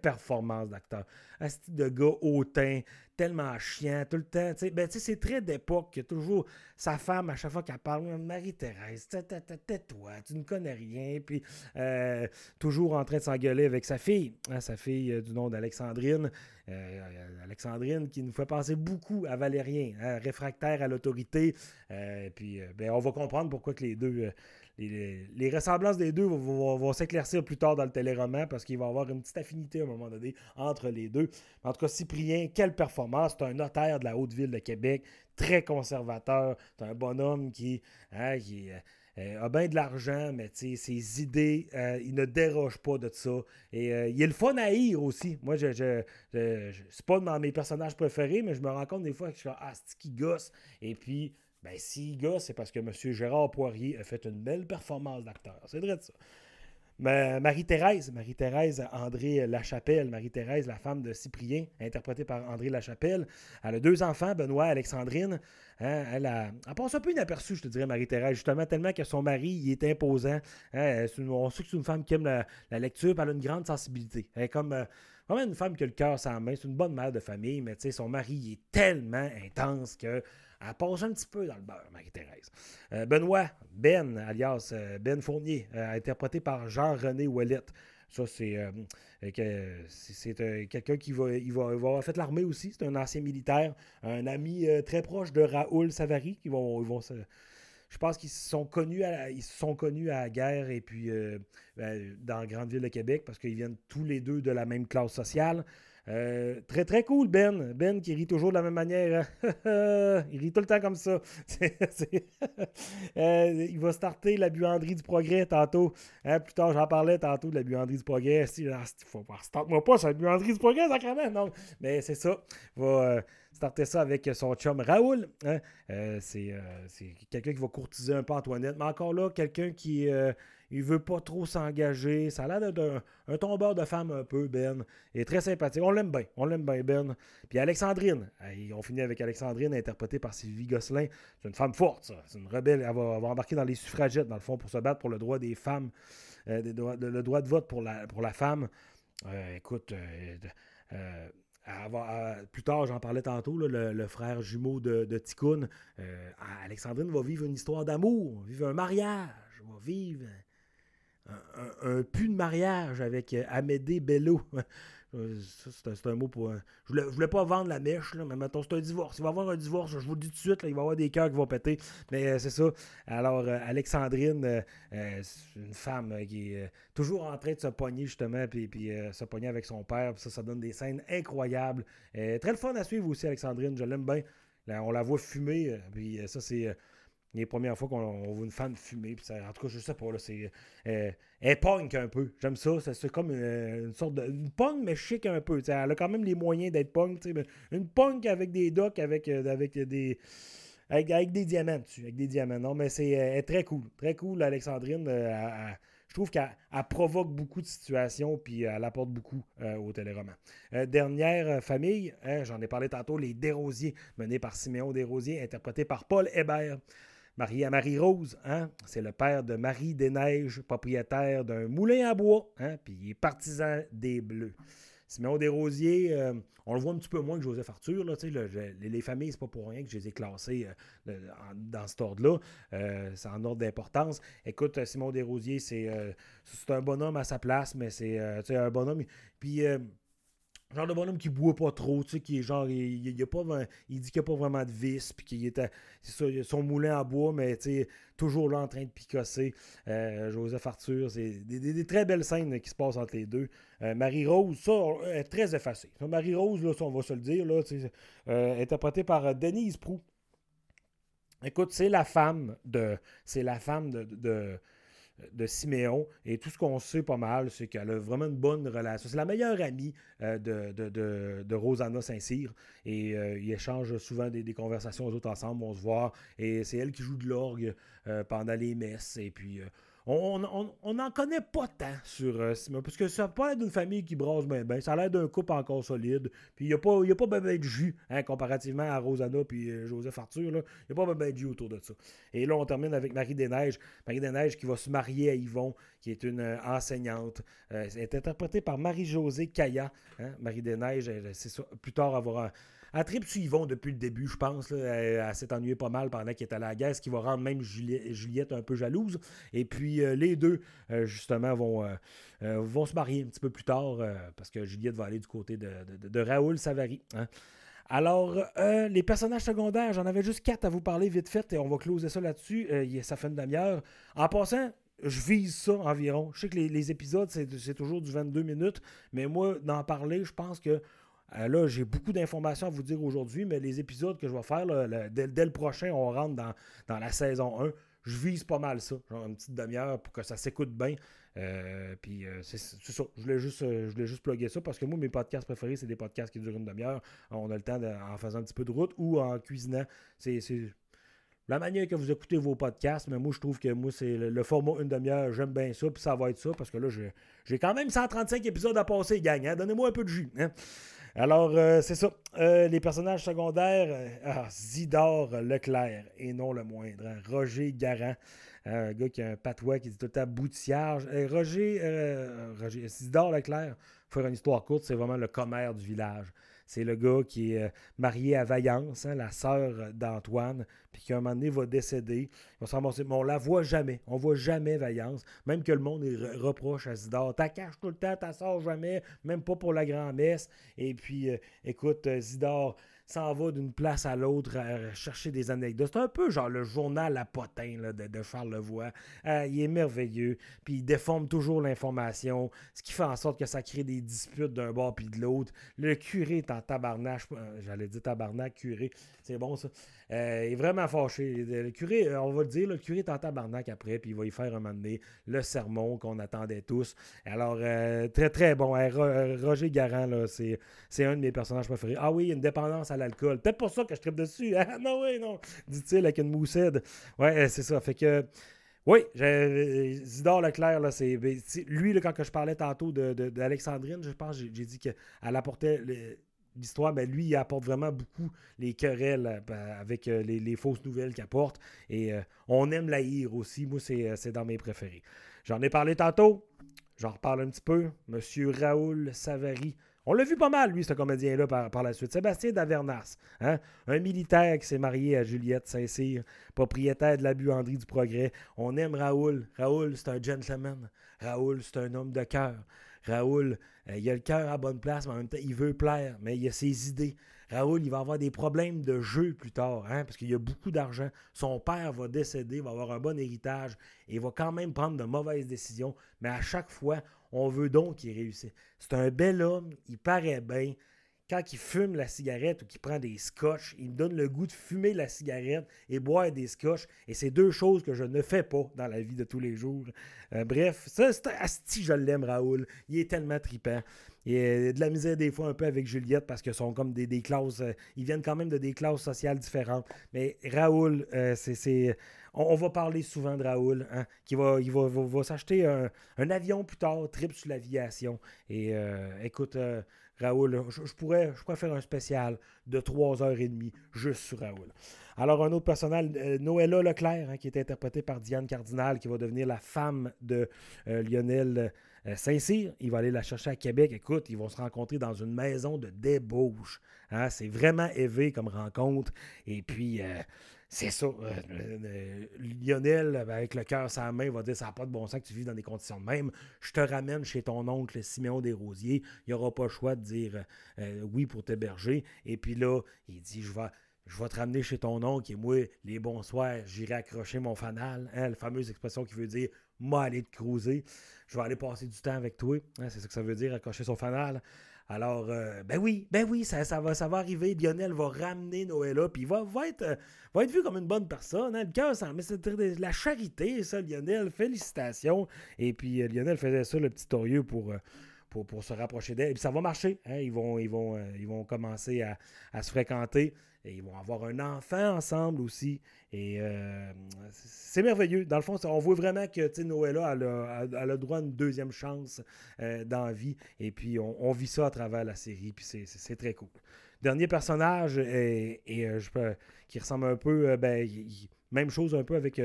Speaker 1: performance d'acteur. Un style de gars hautain, tellement chiant, tout le temps. Ben, c'est très d'époque. Toujours sa femme, à chaque fois qu'elle parle, Marie-Thérèse, tais-toi, tu ne connais rien. Puis euh, toujours en train de s'engueuler avec sa fille, hein, sa fille du nom d'Alexandrine. Euh, Alexandrine qui nous fait penser beaucoup à Valérien, hein, réfractaire à l'autorité. Euh, puis euh, ben, on va comprendre pourquoi que les deux, les, ressemblances des deux vont, s'éclaircir plus tard dans le téléroman parce qu'il va y avoir une petite affinité à un moment donné entre les deux. En tout cas, Cyprien, quelle performance! C'est un notaire de la Haute-Ville de Québec, très conservateur. C'est un bonhomme qui, hein, qui euh, a bien de l'argent, mais ses idées, euh, il ne déroge pas de ça. Et euh, il est le fun à aussi. Moi, je, c'est pas dans mes personnages préférés, mais je me rends compte des fois que je suis ah, qui gosse? Et puis, ben, s'il gosse, c'est parce que M. Gérard Poirier a fait une belle performance d'acteur. C'est vrai de ça. Marie-Thérèse, Marie-Thérèse André Lachapelle, Marie-Thérèse, la femme de Cyprien, interprétée par André Lachapelle. Elle a deux enfants, Benoît Alexandrine. Hein, elle, a, elle passe un peu inaperçue, je te dirais, Marie-Thérèse, justement, tellement que son mari il est imposant. Hein, on sait que c'est une femme qui aime la, lecture, elle a une grande sensibilité. Comme euh, vraiment une femme qui a le cœur sans main. C'est une bonne mère de famille, mais son mari est tellement intense que elle passe un petit peu dans le beurre, Marie-Thérèse. Euh, Benoît, Ben, alias euh, Ben Fournier, euh, interprété par Jean-René Ouellette. Ça, c'est quelqu'un qui va, il va, avoir fait l'armée aussi. C'est un ancien militaire, un ami très proche de Raoul Savary. Qui vont, vont je pense qu'ils sont connus à, la guerre et puis ben, dans la grande ville de Québec parce qu'ils viennent tous les deux de la même classe sociale. Euh, très, très cool, Ben. Ben qui rit toujours de la même manière. Hein. il rit tout le temps comme ça. Euh, il va starter la buanderie du progrès tantôt. Hein, plus tard, j'en parlais tantôt de la buanderie du progrès. Si, ah, faut pas, starte-moi pas sur la buanderie du progrès, sacrément. Non, mais c'est ça. Il va euh, starter ça avec son chum Raoul. Hein. c'est, quelqu'un qui va courtiser un peu Antoinette. Mais encore là, quelqu'un qui il veut pas trop s'engager. Ça a l'air d'être un, tombeur de femme un peu, Ben. Il est très sympathique. On l'aime bien. On l'aime bien, Ben. Puis Alexandrine. On finit avec Alexandrine, interprétée par Sylvie Gosselin. C'est une femme forte, ça. C'est une rebelle. Elle va, embarquer dans les suffragettes, dans le fond, pour se battre pour le droit des femmes, euh, le droit de vote pour la, femme. Euh, écoute, euh, plus tard, j'en parlais tantôt, le, frère jumeau de, de. Alexandrine va vivre une histoire d'amour, vivre un mariage, va vivre un, pu de mariage avec euh, Amédée Bello. Euh, c'est un mot pour. Je voulais, voulais pas vendre la mèche, là, mais mettons, c'est un divorce. Il va y avoir un divorce, je vous le dis tout de suite, il va y avoir des cœurs qui vont péter. Mais euh, c'est ça. Alors, Alexandrine, c'est une femme qui est toujours en train de se pogner, justement, puis, puis se pogner avec son père. ça, ça donne des scènes incroyables. très le fun à suivre aussi, Alexandrine. Je l'aime bien. on la voit fumer, puis ça, c'est les premières fois qu'on voit une femme fumer. Puis en tout cas, je sais pas, là, c'est. Euh, elle punk un peu. J'aime ça. C'est comme euh, une, sorte de. Une punk, mais chic un peu. elle a quand même les moyens d'être punk. Une punk avec des docks, avec, euh, avec des. Avec, des diamants dessus. Avec des diamants. Non, mais c'est très cool. Très cool, Alexandrine. je trouve qu'elle provoque beaucoup de situations, puis elle apporte beaucoup au téléroman. dernière famille, hein, j'en ai parlé tantôt, les Desrosiers, menés par Siméon Desrosiers, interprété par Paul Hébert. Marié à Marie-Rose, hein? c'est le père de Marie des Neiges, propriétaire d'un moulin à bois, hein? puis il est partisan des Bleus. Siméon Desrosiers, euh, on le voit un petit peu moins que Joseph Arthur. Là, les, familles, c'est pas pour rien que je les ai classées euh, dans cet ordre-là. Euh, c'est en ordre d'importance. Écoute, Simon Desrosiers, c'est, c'est un bonhomme à sa place, mais c'est un bonhomme. Puis genre de bonhomme qui boit pas trop, tu sais, qui est genre, il, a pas, il dit qu'il n'y a pas vraiment de vis, puis qu'il était, c'est son moulin à bois, mais tu sais, toujours là en train de picosser. Euh, Joseph Arthur, c'est des, très belles scènes qui se passent entre les deux. Euh, Marie-Rose, ça, est très effacée. Marie-Rose, là, on va se le dire, là, euh, interprétée par Denise Prou. Écoute, c'est la femme de, c'est la femme de Siméon. Et tout ce qu'on sait pas mal, c'est qu'elle a vraiment une bonne relation. C'est la meilleure amie euh, de, de, de, Rosanna Saint-Cyr. Et euh, ils échangent souvent des, conversations aux autres ensemble. On se voit. Et c'est elle qui joue de l'orgue euh, pendant les messes. Et puis on n'en connaît pas tant sur euh, Simon, parce que ça n'a pas l'air d'une famille qui brasse bien. Ça a l'air d'un couple encore solide. Puis il n'y a pas, y a pas de jus, hein, comparativement à Rosanna et euh, Joseph Arthur. Il n'y a pas ben, ben de jus autour de ça. Et là, on termine avec Marie Desneiges. Marie Desneiges qui va se marier à Yvon, qui est une euh, enseignante. elle est interprétée par Marie-Josée Kaya. Hein. Marie Desneiges, c'est ça. Plus tard, avoir elle tripe sur Yvon depuis le début, je pense. Elle, s'est ennuyée pas mal pendant qu'elle était à la guerre, ce qui va rendre même Juliette, un peu jalouse. Et puis euh, les deux, euh, justement, vont, euh, vont se marier un petit peu plus tard, parce que Juliette va aller du côté de, Raoul Savary. Hein. Alors, les personnages secondaires, j'en avais juste quatre à vous parler vite fait, et on va closer ça là-dessus. ça fait une demi-heure. En passant, je vise ça environ. Je sais que les, les épisodes, c'est toujours du 22 minutes, mais moi, d'en parler, je pense que euh, là, j'ai beaucoup d'informations à vous dire aujourd'hui, mais les épisodes que je vais faire, dès, le prochain, on rentre dans, la saison 1. Je vise pas mal ça, genre une petite demi-heure pour que ça s'écoute bien. Euh, puis euh, c'est ça. Je voulais juste, je voulais juste plugger ça parce que moi, mes podcasts préférés, c'est des podcasts qui durent une demi-heure. On a le temps en faisant un petit peu de route ou en cuisinant. C'est la manière que vous écoutez vos podcasts, mais moi, je trouve que moi, c'est le, format une demi-heure, j'aime bien ça, puis ça va être ça, parce que là, j'ai quand même 135 épisodes à passer, gang. Hein? Donnez-moi un peu de jus. Hein? Alors, euh, c'est ça. Euh, les personnages secondaires, euh, ah, Zidore Leclerc, et non le moindre. Hein. Roger Garant, un gars qui a un patois qui dit tout à boutillage. Roger, Roger, Zidore Leclerc, pour faire une histoire courte, c'est vraiment le commère du village. C'est le gars qui est euh, marié à Vaillance, hein, la sœur d'Antoine, puis qui un moment donné va décéder. On s'en mais on la voit jamais. On voit jamais Vaillance. Même que le monde reproche à Zidore. T'as cache tout le temps, t'as sort jamais, même pas pour la grand-messe. Et puis, euh, écoute, euh, Zidore s'en va d'une place à l'autre à chercher des anecdotes. C'est un peu genre le journal à potin de, Charles Levoix. Euh, il est merveilleux, puis il déforme toujours l'information, ce qui fait en sorte que ça crée des disputes d'un bord puis de l'autre. Le curé est en tabarnak, euh, j'allais dire tabarnak, curé, c'est bon ça. Euh, il est vraiment fâché. Le curé, on va le dire, le curé est en tabarnak après, puis il va y faire un moment donné le sermon qu'on attendait tous. Alors, très très bon. Roger Garant, c'est un de mes personnages préférés. Ah oui, une dépendance à l'alcool. Peut-être pour ça que je tripe dessus. Ah, non, oui, non. Dit-il avec une moussette. Ouais, c'est ça. Fait que. Oui, Zidore Leclerc, là, c'est, ben, lui, quand je parlais tantôt d'Alexandrine, de, je pense, j'ai, dit qu'elle apportait l'histoire, mais lui, il apporte vraiment beaucoup les querelles euh, avec euh, les, fausses nouvelles qu'il apporte. Et euh, on aime la hire aussi. Moi, c'est, dans mes préférés. J'en ai parlé tantôt. J'en reparle un petit peu. Monsieur Raoul Savary, on l'a vu pas mal, lui, ce comédien-là, par, la suite. Sébastien Davernas, hein? un militaire qui s'est marié à Juliette Saint-Cyr, propriétaire de la buanderie du Progrès. On aime Raoul. Raoul, c'est un gentleman. Raoul, c'est un homme de cœur. Raoul, euh, il a le cœur à bonne place, mais en même temps, il veut plaire, mais il a ses idées. Raoul, il va avoir des problèmes de jeu plus tard, hein, parce qu'il a beaucoup d'argent. Son père va décéder, va avoir un bon héritage, et va quand même prendre de mauvaises décisions, mais à chaque fois, on veut donc qu'il réussisse. C'est un bel homme, il paraît bien. Quand il fume la cigarette ou qu'il prend des scotch, il me donne le goût de fumer la cigarette et boire des scotch. Et c'est deux choses que je ne fais pas dans la vie de tous les jours. Euh, bref, ça, c'est asti, je l'aime, Raoul. Il est tellement tripant. Il a de la misère des fois un peu avec Juliette parce que sont comme des, des classes. Euh, ils viennent quand même de des classes sociales différentes. Mais Raoul, euh, c'est on, va parler souvent de Raoul, hein, qui va, il va, s'acheter un, avion plus tard, trip sur l'aviation. Et euh, écoute, euh, Raoul, je, pourrais, je pourrais faire un spécial de 3h30 juste sur Raoul. Alors, un autre personnage, euh, Noëlla Leclerc, hein, qui est interprétée par Diane Cardinal, qui va devenir la femme de Lionel Saint-Cyr. Il va aller la chercher à Québec. Écoute, ils vont se rencontrer dans une maison de débauche. Hein. C'est vraiment élevé comme rencontre. Et puis, c'est ça. Euh, Lionel, avec le cœur sa main, va dire Ça n'a pas de bon sens que tu vives dans des conditions de même. Je te ramène chez ton oncle Siméon Desrosiers. Il n'y aura pas le choix de dire oui pour t'héberger. Et puis là, il dit Je vais je vais te ramener chez ton oncle et moi, les bonsoirs, j'irai accrocher mon fanal. Hein, la fameuse expression qui veut dire moi aller te cruiser. Je vais aller passer du temps avec toi. Hein, c'est ça que ça veut dire, accrocher son fanal. Alors, euh, ben oui, ben oui, ça, ça, va, ça arriver. Lionel va ramener Noëlla, puis il va, va, être, euh, va être vu comme une bonne personne. Hein. Le cœur, mais c'est de la charité, ça, Lionel. Félicitations. Et puis, euh, Lionel faisait ça, le petit torieux, pour. Se rapprocher d'elle. Et puis ça va marcher. Hein. Ils, vont, commencer à se fréquenter. Et ils vont avoir un enfant ensemble aussi. Et euh, c'est merveilleux. Dans le fond, on voit vraiment que Noëlla a, le droit à une deuxième chance euh, dans la vie. Et puis, on, vit ça à travers la série. Puis c'est très cool. Dernier personnage et, euh, qui ressemble un peu, ben, même chose un peu avec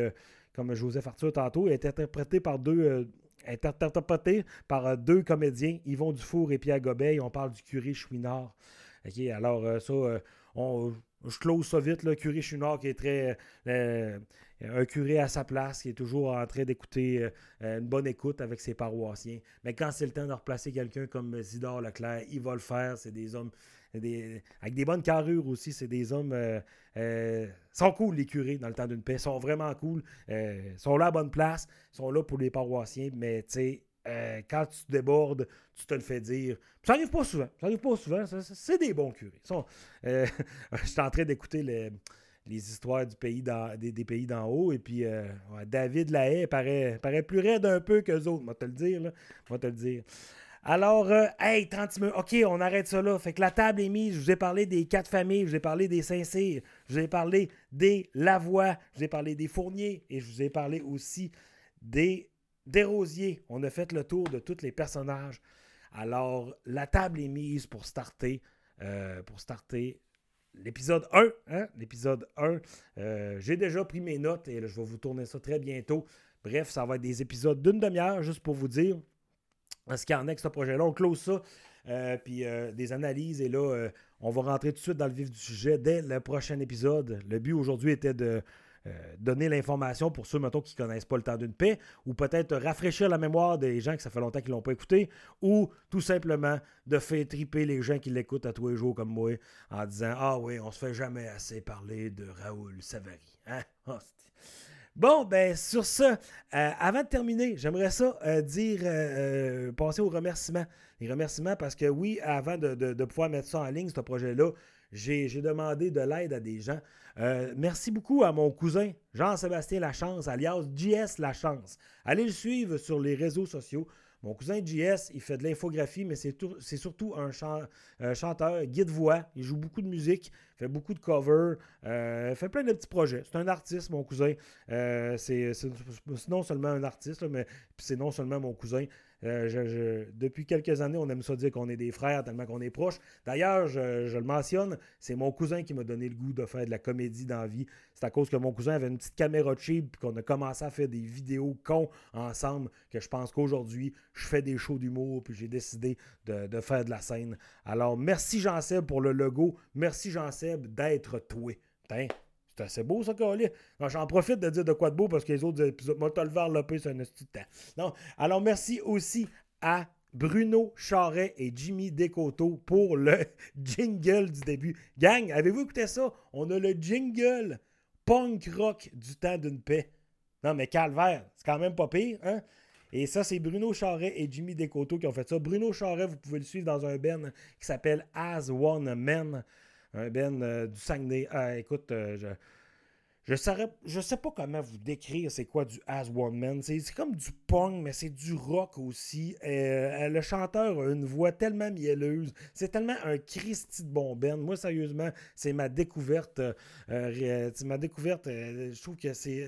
Speaker 1: comme Joseph Arthur tantôt, est interprété par deux interprété par deux comédiens, Yvon Dufour et Pierre Gobeil. On parle du curé Chouinard. alors, ça, on, je close ça vite, le curé Chouinard qui est très. Euh, un curé à sa place, qui est toujours en train d'écouter euh, une bonne écoute avec ses paroissiens. Mais quand c'est le temps de replacer quelqu'un comme Zidore Leclerc, il va le faire. C'est des hommes avec des bonnes carrures aussi. C'est des hommes. Euh, sont cool, les curés, dans le temps d'une paix. Sont vraiment cool. Sont là à bonne place. Sont là pour les paroissiens. Mais tu sais, euh, quand tu débordes, tu te le fais dire. Ça n'arrive pas souvent. Ça n'arrive pas souvent. C'est des bons curés. Euh, je suis en train d'écouter les, histoires du pays des, pays d'en haut. Et puis, euh, David Lahaye paraît, paraît plus raide un peu qu'eux autres. Moi, te le dire. Moi, te le dire. Alors, hey, 30 minutes. OK, on arrête ça là. Fait que la table est mise. Je vous ai parlé des quatre familles. Je vous ai parlé des Saint-Cyr. Je vous ai parlé des Lavoie. Je vous ai parlé des Fourniers. Et je vous ai parlé aussi des Desrosiers, on a fait le tour de tous les personnages. Alors, la table est mise pour starter, euh, pour starter l'épisode 1. Hein? L'épisode 1. Euh, j'ai déjà pris mes notes et je vais vous tourner ça très bientôt. Bref, ça va être des épisodes d'une demi-heure, juste pour vous dire ce qu'il y en a avec ce projet-là. On close ça. Euh, puis des analyses. Et là, on va rentrer tout de suite dans le vif du sujet dès le prochain épisode. Le but aujourd'hui était de euh, donner l'information pour ceux, mettons, qui ne connaissent pas le temps d'une paix, ou peut-être rafraîchir la mémoire des gens que ça fait longtemps qu'ils ne l'ont pas écouté, ou tout simplement de faire triper les gens qui l'écoutent à tous les jours comme moi en disant Ah oui, on se fait jamais assez parler de Raoul Savary. Hein? Ah, bon, ben sur ça, euh, avant de terminer, j'aimerais ça euh, dire, passer aux remerciements. Les remerciements parce que oui, avant de, de pouvoir mettre ça en ligne, ce projet-là, j'ai demandé de l'aide à des gens. Euh, merci beaucoup à mon cousin Jean-Sébastien Lachance, alias JS Lachance. Allez le suivre sur les réseaux sociaux. Mon cousin JS, il fait de l'infographie, mais c'est surtout un, chanteur, guide-voix. Il joue beaucoup de musique, fait beaucoup de covers, euh, fait plein de petits projets. C'est un artiste, mon cousin. Euh, c'est non seulement un artiste, mais c'est non seulement mon cousin. Euh, depuis quelques années, on aime ça dire qu'on est des frères tellement qu'on est proches. D'ailleurs, je, le mentionne, c'est mon cousin qui m'a donné le goût de faire de la comédie dans la vie. C'est à cause que mon cousin avait une petite caméra cheap qu'on a commencé à faire des vidéos cons ensemble que je pense qu'aujourd'hui, je fais des shows d'humour puis j'ai décidé de, faire de la scène. Alors, merci Jean-Seb pour le logo. Merci Jean-Seb d'être toi. C'est assez beau, ça, Collier. J'en profite de dire de quoi de beau parce que les autres épisodes, moi, t'as le verre lopé, c'est un petit temps. Non. Alors, merci aussi à Bruno Charret et Jimmy Descoteaux pour le jingle du début. Gang, avez-vous écouté ça? On a le jingle punk rock du temps d'une paix. Non, mais calvaire, c'est quand même pas pire, hein? Et ça, c'est Bruno Charret et Jimmy Descoteaux qui ont fait ça. Bruno Charret, vous pouvez le suivre dans un ben qui s'appelle As One Man un Ben euh, du Saguenay. Ah, écoute, euh, je. Je ne je sais pas comment vous décrire c'est quoi du As One Man. C'est comme du punk, mais c'est du rock aussi. Euh, le chanteur a une voix tellement mielleuse. C'est tellement un Christy de bon Ben. Moi, sérieusement, c'est ma découverte. c'est ma découverte. je trouve que c'est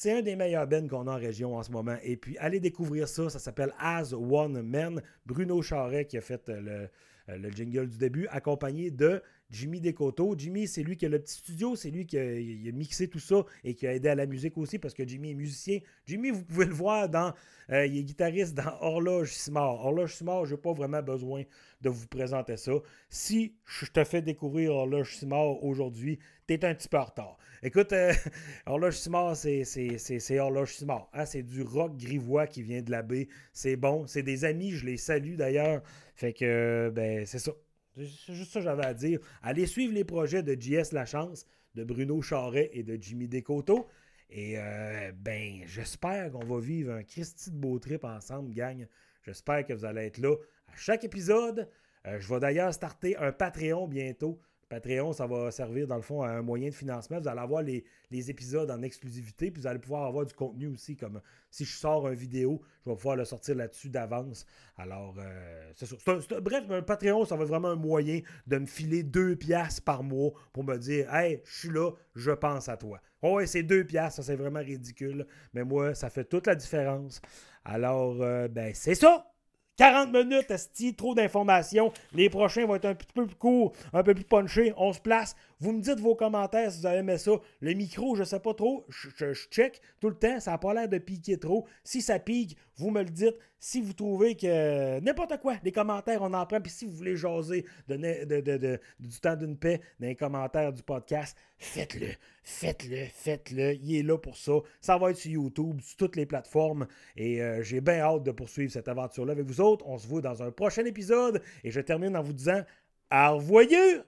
Speaker 1: c'est un des meilleurs bands qu'on a en région en ce moment. Et puis, allez découvrir ça. Ça s'appelle As One Man. Bruno Charret qui a fait le, euh, le jingle du début, accompagné de Jimmy Descoteaux. Jimmy, c'est lui qui a le petit studio, c'est lui qui a, mixé tout ça et qui a aidé à la musique aussi parce que Jimmy est musicien. Jimmy, vous pouvez le voir dans. Euh, il est guitariste dans Horloge Simard. Horloge Simard, je n'ai pas vraiment besoin de vous présenter ça. Si je te fais découvrir Horloge Simard aujourd'hui, tu es un petit peu en retard. Écoute, euh, Horloge Simard, c'est Horloge Simard. Hein? C'est du rock grivois qui vient de la baie. C'est bon. C'est des amis, je les salue d'ailleurs. Fait que, ben, c'est ça. C'est juste ça que j'avais à dire. Allez suivre les projets de JS Lachance, de Bruno Charret et de Jimmy Descoteaux. Et euh, ben, j'espère qu'on va vivre un Christy de beau trip ensemble, gang. J'espère que vous allez être là à chaque épisode. Euh, je vais d'ailleurs starter un Patreon bientôt. Patreon, ça va servir dans le fond à un moyen de financement. Vous allez avoir les, épisodes en exclusivité, puis vous allez pouvoir avoir du contenu aussi. Comme si je sors une vidéo, je vais pouvoir le sortir là-dessus d'avance. Alors, euh, c'est ça. bref, Patreon, ça va être vraiment un moyen de me filer deux piastres par mois pour me dire Hey, je suis là, je pense à toi. Oh, ouais, c'est deux piastres, ça c'est vraiment ridicule. Mais moi, ça fait toute la différence. Alors, euh, ben, c'est ça. 40 minutes, esti, trop d'informations. Les prochains vont être un petit peu plus courts, un peu plus punchés. On se place. Vous me dites vos commentaires si vous avez aimé ça. Le micro, je sais pas trop. Je, check tout le temps. Ça n'a pas l'air de piquer trop. Si ça pique, vous me le dites. Si vous trouvez que n'importe quoi, les commentaires, on en prend. Puis si vous voulez jaser du temps d'une paix dans les commentaires du podcast, faites-le. Faites-le. Faites-le. Il est là pour ça. Ça va être sur YouTube, sur toutes les plateformes. Et euh, j'ai bien hâte de poursuivre cette aventure-là avec vous autres. On se voit dans un prochain épisode. Et je termine en vous disant, à revoyure!